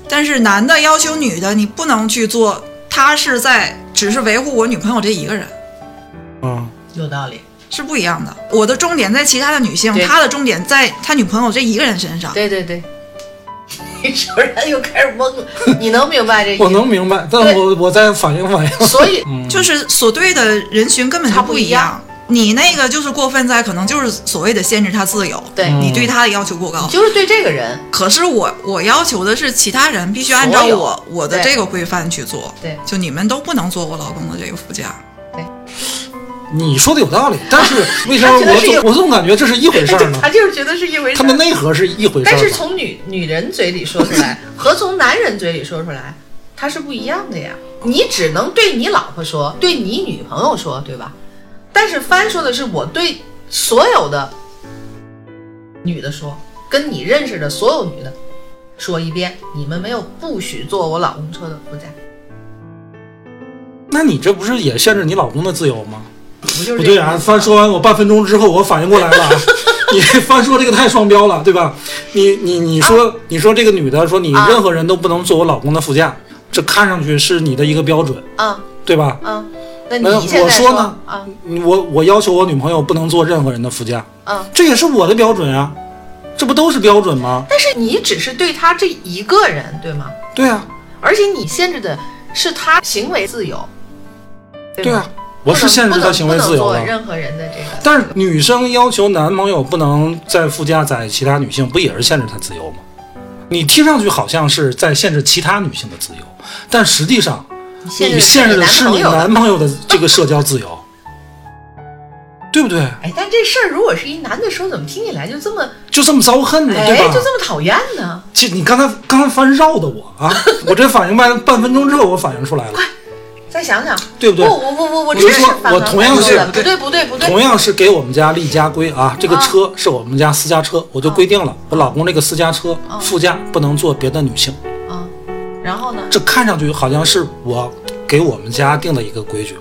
但是男的要求女的你不能去做，他是在只是维护我女朋友这一个人，嗯，有道理，是不一样的。我的重点在其他的女性，对他的重点在他女朋友这一个人身上。对对对。你说人又开始懵了，你能明白这意思？我能明白，但我我再反应反应。所以 就是所对的人群根本就不一一样。你那个就是过分在，可能就是所谓的限制他自由，对。你对他的要求过高。就是对这个人，可是我我要求的是其他人必须按照我我的这个规范去做，对。就你们都不能做我老公的这个副驾。你说的有道理，但是 为什么我总我总感觉这是一回事儿呢他？就是觉得是一回事它儿。的内核是一回事儿。但是从女女人嘴里说出来 和从男人嘴里说出来，它是不一样的呀。你只能对你老婆说，对你女朋友说，对吧？但是帆说的是我对所有的女的说，跟你认识的所有女的说一遍，你们没有不许坐我老公车的副驾，那你这不是也限制你老公的自由吗？不对啊，翻说完我半分钟之后我反应过来了啊，你翻说这个太双标了，对吧？你你你说、你说这个女的说你啊任何人都不能坐我老公的副驾，这看上去是你的一个标准，啊对吧？啊？那那你现在我说呢啊我我要求我女朋友不能坐任何人的副驾，啊！这也是我的标准啊，这不都是标准吗？但是你只是对他这一个人，对吗？对啊，而且你限制的是他行为自由，对啊，我是限制他行为自由了不能做。任何人的这个。但是女生要求男朋友不能在附加载其他女性，不也是限制他自由吗？你听上去好像是在限制其他女性的自由，但实际上你限制的是你男朋友的这个社交自由，对不对？哎，但这事儿如果是一男的说，怎么听起来就这么就这么遭恨呢，哎，对吧就？这么讨厌呢？其实你刚才刚才翻绕的我啊，我这反应半半分钟之后我反应出来了，再想想，对不对？不，我我我我说我同样是不对不对不对，同样是给我们家立家规啊，这个车是我们家私家车，我就规定了，我老公这个私家车副驾不能坐别的女性。啊，然后呢？这看上去好像是我给我们家定的一个规矩，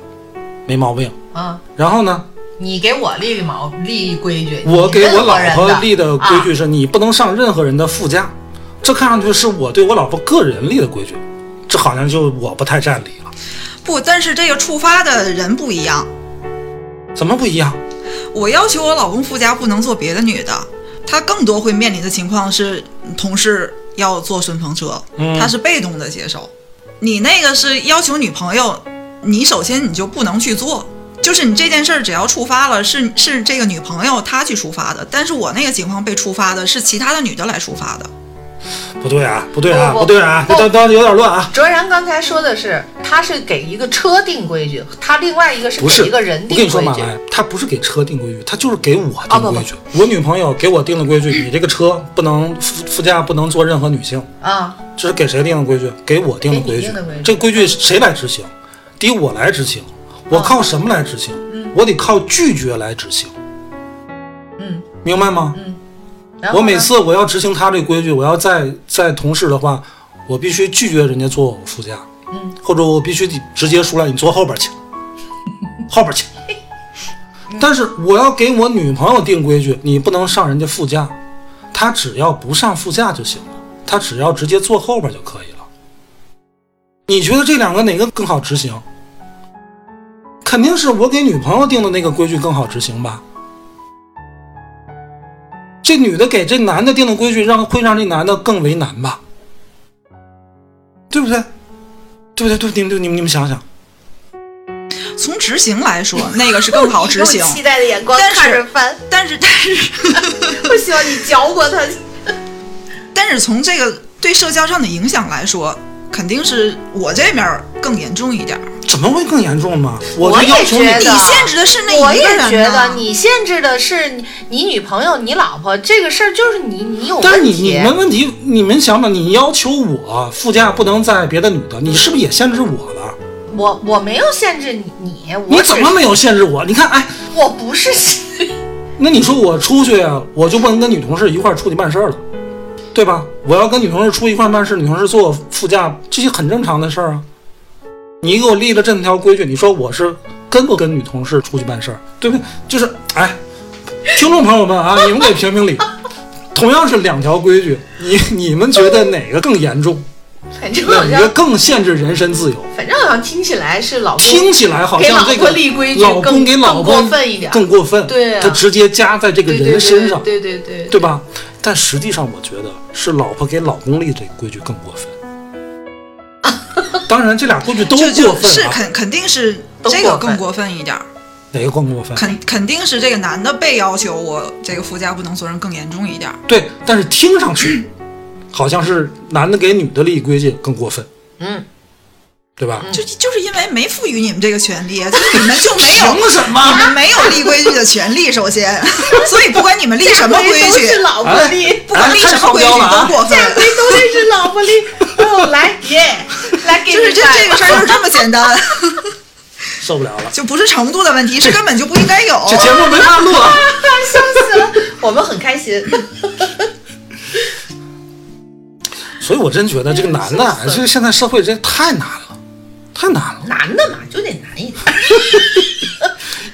没毛病。啊，然后呢，你给我立毛立规矩，我给我老婆立的规矩啊是你不能上任何人的副驾，这看上去是我对我老婆个人立的规矩，这好像就我不太占理了。不，但是这个触发的人不一样。怎么不一样？我要求我老公附加不能坐别的女的，他更多会面临的情况是同事要坐顺风车，嗯他是被动的接受。你那个是要求女朋友，你首先你就不能去做，就是你这件事儿只要触发了，是是这个女朋友她去触发的，但是我那个情况被触发的是其他的女的来触发的。不对啊，不对啊，不不对啊，不这当当有点乱啊。卓然刚才说的是，他是给一个车定规矩，他另外一个是给一个人定规矩我跟你说。马来，他不是给车定规矩，他就是给我啊不不定规矩。我女朋友给我定的规矩，你这个车不能副副驾不能坐任何女性，啊，这是给谁定的规矩？给我定的规矩。这规矩谁来执行？得我来执行。我靠什么来执行？我得靠拒绝来执行。嗯，明白吗？然后我每次我要执行他这规矩，我要在在同事的话，我必须拒绝人家坐我副驾，嗯，或者我必须得直接出来你坐后边去，后边去。但是我要给我女朋友定规矩，你不能上人家副驾，她只要不上副驾就行了，她只要直接坐后边就可以了。你觉得这两个哪个更好执行？肯定是我给女朋友定的那个规矩更好执行吧？这女的给这男的定的规矩，让会让这男的更为难吧？对不对？对不对？对，你们对你们你们想想，从执行来说，那个是更好执行。期待的眼光但是看着翻，但是，但是，我希望你嚼过它。但是从这个对社交上的影响来说，肯定是我这边更严重一点儿。怎么会更严重吗？我我也就要求你觉得你限制的是那我一个人也觉得你限制的是你你女朋友、你老婆这个事儿，就是你你有但是你问题。你们问题，你们想想，你要求我副驾不能载别的女的，你是不是也限制我了？我我没有限制你，你我你怎么没有限制我？你看，哎，我不是那你说我出去啊，我就不能跟女同事一块儿出去办事儿了，对吧？我要跟女同事出去一块儿办事，女同事坐我副驾，这些很正常的事儿啊。你给我立了这么条规矩，你说我是跟不跟女同事出去办事儿，对不对？就是，哎，听众朋友们啊，你们给评评理。同样是两条规矩，你你们觉得哪个更严重？反正好哪个更限制人身自由？反正好像听起来是老公听起来好像这个立规矩老公给老更过分一点更过分，对啊他直接加在这个人身上，对对对对对吧？但实际上，我觉得是老婆给老公立这个规矩更过分。当然，这俩规矩都过分啊，是肯肯定是这个更过分一点儿，哪个更过分？肯肯定是这个男的被要求我这个副驾不能坐人更严重一点儿。对，但是听上去 好像是男的给女的立规矩更过分，嗯，对吧？就就是因为没赋予你们这个权利，就是你们就没有 凭什么？你们没有立规矩的权利，首先，所以不管你们立什么规矩，都是老婆立，不管立什么规矩都过分。下回都得是老婆立。哦，来耶，来给就是这这个事儿就是这么简单，受不了了，就不是程度的问题，是根本就不应该有。这节目没法录啊。笑死了，我们很开心。所以我真觉得这个男的啊，这现在社会这太难了，太难了。男的嘛，就得难一点。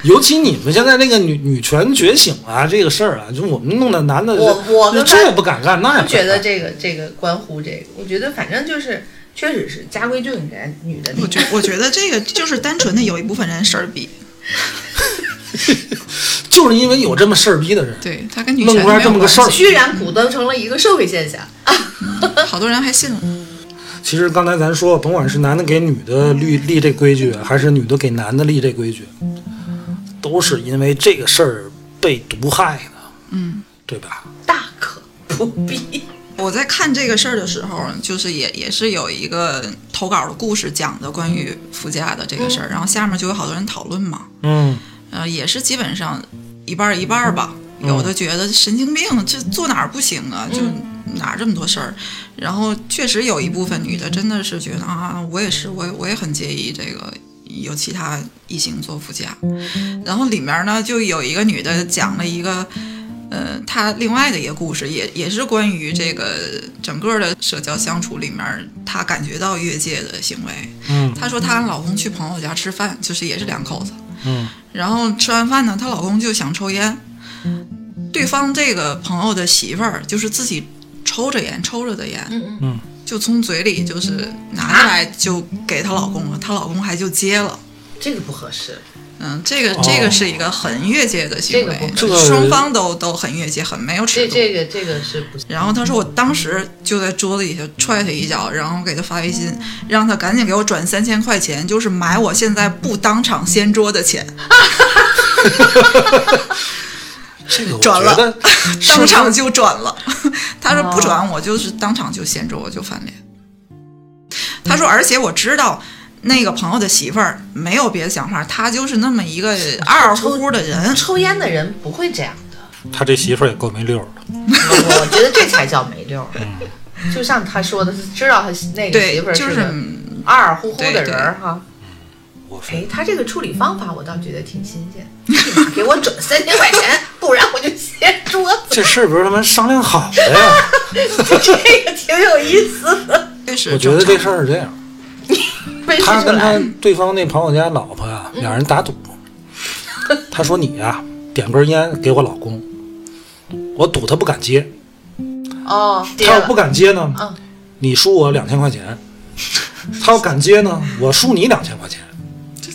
尤其你们现在那个女女权觉醒啊，这个事儿啊，就我们弄的男的，我我们这也不敢干，那也不觉得这个这个关乎这个，我觉得反正就是，确实是家规就应该女的。我觉我觉得这个就是单纯的有一部分人事儿逼，就是因为有这么事儿逼的人，对他跟女弄出来这么个事儿居然鼓捣成了一个社会现象。好多人还信了。其实刚才咱说，甭管是男的给女的立立这规矩，还是女的给男的立这规矩，都是因为这个事儿被毒害的，嗯，对吧？大可不必。我在看这个事儿的时候，就是也也是有一个投稿的故事讲的关于副驾的这个事儿，然后下面就有好多人讨论嘛，嗯，呃，也是基本上一半儿一半儿吧。有的觉得神经病，这坐哪儿不行啊？就哪儿这么多事儿。然后确实有一部分女的真的是觉得啊，我也是，我我也很介意这个有其他异性坐副驾。然后里面呢，就有一个女的讲了一个，呃，她另外的一个故事，也也是关于这个整个的社交相处里面，她感觉到越界的行为。嗯，她说她跟老公去朋友家吃饭，就是也是两口子。嗯，然后吃完饭呢，她老公就想抽烟，对方这个朋友的媳妇儿就是自己抽着烟，抽着的烟，嗯嗯，就从嘴里就是拿下来就给她老公了，她老公还就接了。这个不合适。嗯，这个这个是一个很越界的行为，双方都都很越界，很没有尺这度。这个这个是不行然后他说，我当时就在桌子底下踹他一脚，然后给他发微信，让他赶紧给我转三千块钱，就是买我现在不当场掀桌的钱。这个我转了 当场就转了。他说不转，我就是当场就掀桌，我就翻脸。他说，而且我知道那个朋友的媳妇儿没有别的想法，他就是那么一个二二乎乎的人。抽烟的人不会这样的。他这媳妇儿也够没溜儿的。我我觉得这才叫没溜儿。就像他说的，是知道他那个媳妇，儿就是个二二乎乎的对人儿哈。我哎，他这个处理方法我倒觉得挺新鲜，立马给我转三千块钱，不然我就掀桌子。这事儿不是他们商量好的呀？这个挺有意思的，这是我觉得这事儿是这样，没 他跟他。对方那朋友家老婆啊，两人打赌。他说你呀、点根烟给我老公，我赌他不敢接。哦，他要不敢接呢，嗯你输我两千块钱；他要敢接呢，我输你两千块钱。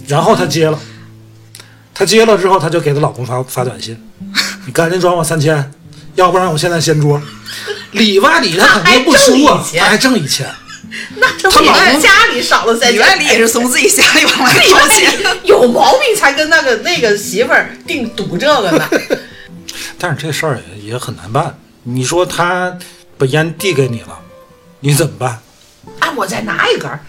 然后他接了，他接了之后，他就给她老公发发短信：“你赶紧转我三千，要不然我现在掀桌。”里外里他肯定不输啊，那还挣一千她还挣一千。那这她老公家里少了三千，里也是从自己家里往外掏钱。有毛病才跟那个那个媳妇儿定赌这个呢。但是这事儿也也很难办。你说他把烟递给你了，你怎么办？啊，我再拿一根儿，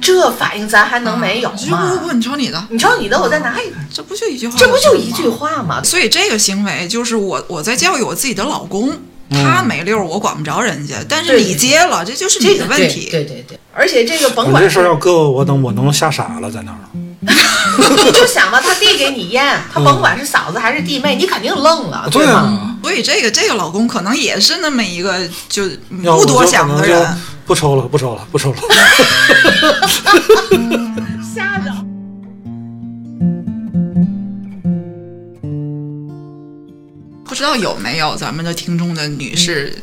这反应咱还能没有不不？不，你瞅你的，你瞅你的，我再拿一根儿，这不就一句话？这不就一句？话吗？所以这个行为就是我我在教育我自己的老公，他没溜儿我管不着人家，但是你接了，这就是这个对你的问题。对对对，而且这个甭管我这事儿要搁我，我能我能吓傻了，在那儿。你就想吧，他递给你烟，他甭管是嫂子还是弟妹，你肯定愣了，对吗？啊，所以这个这个老公可能也是那么一个就不多想的人。不抽了，不抽了，不抽了。知道有没有咱们的听众的女士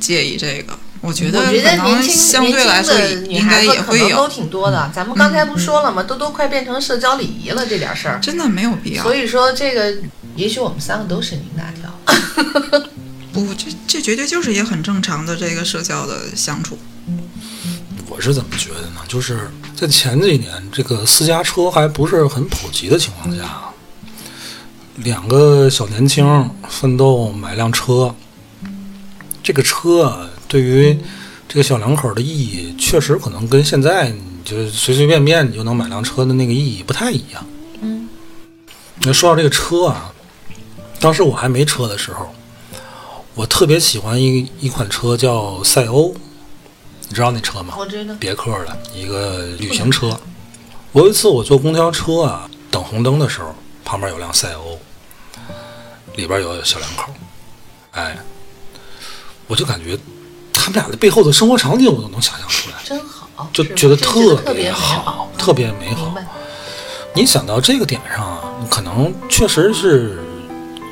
介意这个？我觉得我觉可能得年轻相对来说年轻的女应该孩子也会可能都，挺多的。咱们刚才不说了吗？都都快变成社交礼仪了这点事儿。真的没有必要。所以说，这个也许我们三个都深明大条。不，这这绝对就是一个很正常的这个社交的相处。我是怎么觉得呢？就是在前几年，这个私家车还不是很普及的情况下，两个小年轻奋斗买辆车，这个车啊对于这个小两口的意义，确实可能跟现在你就随随便便你就能买辆车的那个意义不太一样。嗯，那说到这个车啊，当时我还没车的时候，我特别喜欢一一款车叫赛欧，你知道那车吗？我知道，别克的一个旅行车。我有一次我坐公交车啊，等红灯的时候，旁边有辆赛欧，里边有小两口，哎，我就感觉他们俩的背后的生活场景我都能想象出来，真好，就觉得特别好好，特别美好。你想到这个点上啊，可能确实是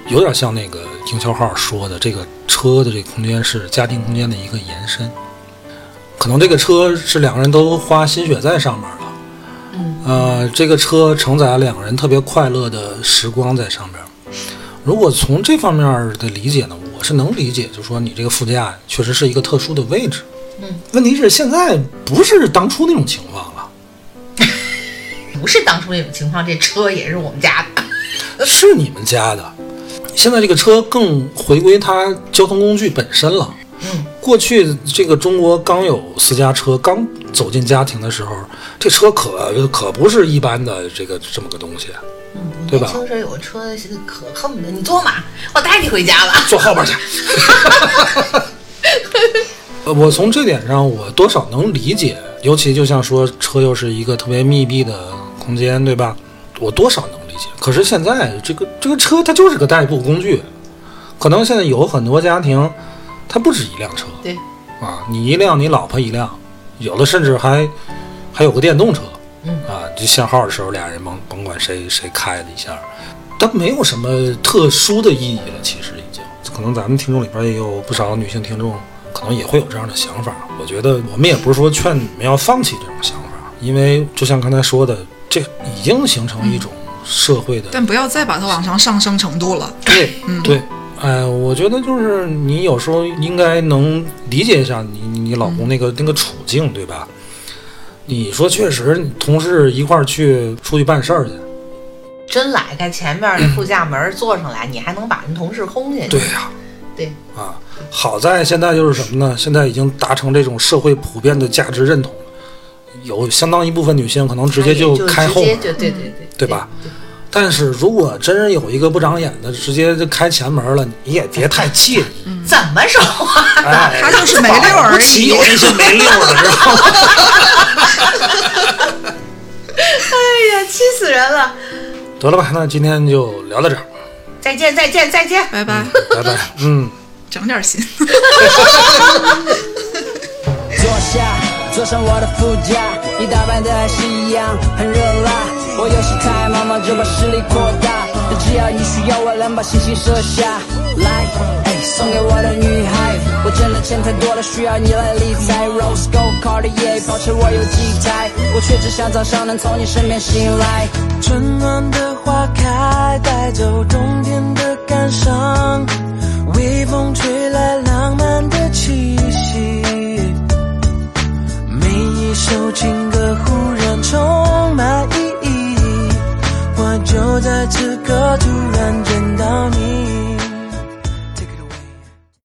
有点像那个营销号说的，这个车的这个空间是家庭空间的一个延伸。可能这个车是两个人都花心血在上面呃，这个车承载了两个人特别快乐的时光在上边。如果从这方面的理解呢，我是能理解，就是说你这个副驾确实是一个特殊的位置。嗯，问题是现在不是当初那种情况了。不是当初那种情况，这车也是我们家的。是你们家的。现在这个车更回归它交通工具本身了。嗯，过去这个中国刚有私家车，刚走进家庭的时候，这车可可不是一般的这个这么个东西，对吧年轻时候有个车，可恨不得你坐嘛，我带你回家吧。坐后边去。呃我从这点上，我多少能理解，尤其就像说车又是一个特别密闭的空间，对吧？我多少能理解。可是现在这个这个车它就是个代步工具，可能现在有很多家庭，它不止一辆车。对，啊，你一辆，你老婆一辆，有的甚至还还有个电动车，嗯。啊，就限号的时候俩人甭甭管谁谁开了一下，它没有什么特殊的意义了，其实已经。可能咱们听众里边也有不少女性听众，可能也会有这样的想法。我觉得我们也不是说劝你们要放弃这种想法，因为就像刚才说的，这已经形成一种社会的但不要再把它往上上升程度了。对，嗯。对，哎，我觉得就是你有时候应该能理解一下你你你老公那个、那个处境，对吧？你说确实，同事一块儿去出去办事儿去，真来开前面那副驾门坐上来，你还能把人同事轰下去。对呀、对啊，好在现在就是什么呢？现在已经达成这种社会普遍的价值认同了，有相当一部分女性可能直接就开后门，对对对，对吧？但是如果真是有一个不长眼的，直接就开前门了，你也别太介意。怎么说话？哎，他就是没溜儿而不起已有。那些没溜儿的，知道吗？哎呀，气死人了！得了吧，那今天就聊到这儿，再见，再见，再见。拜拜，拜拜。嗯。长点心。坐下，坐上我的副驾，你打扮的还是一样很热辣。我有时太忙忙就把视力扩大，但只要你需要我，能把星星射下来。送给我的女孩。我挣的钱太多了，需要你来理财。Rose Gold Cartier，保持我有几台，我却只想早上能从你身边醒来。春暖的花开，带走冬天的感伤，微风吹来浪漫的气息。每一首情歌忽然充，就在此刻突然见到你。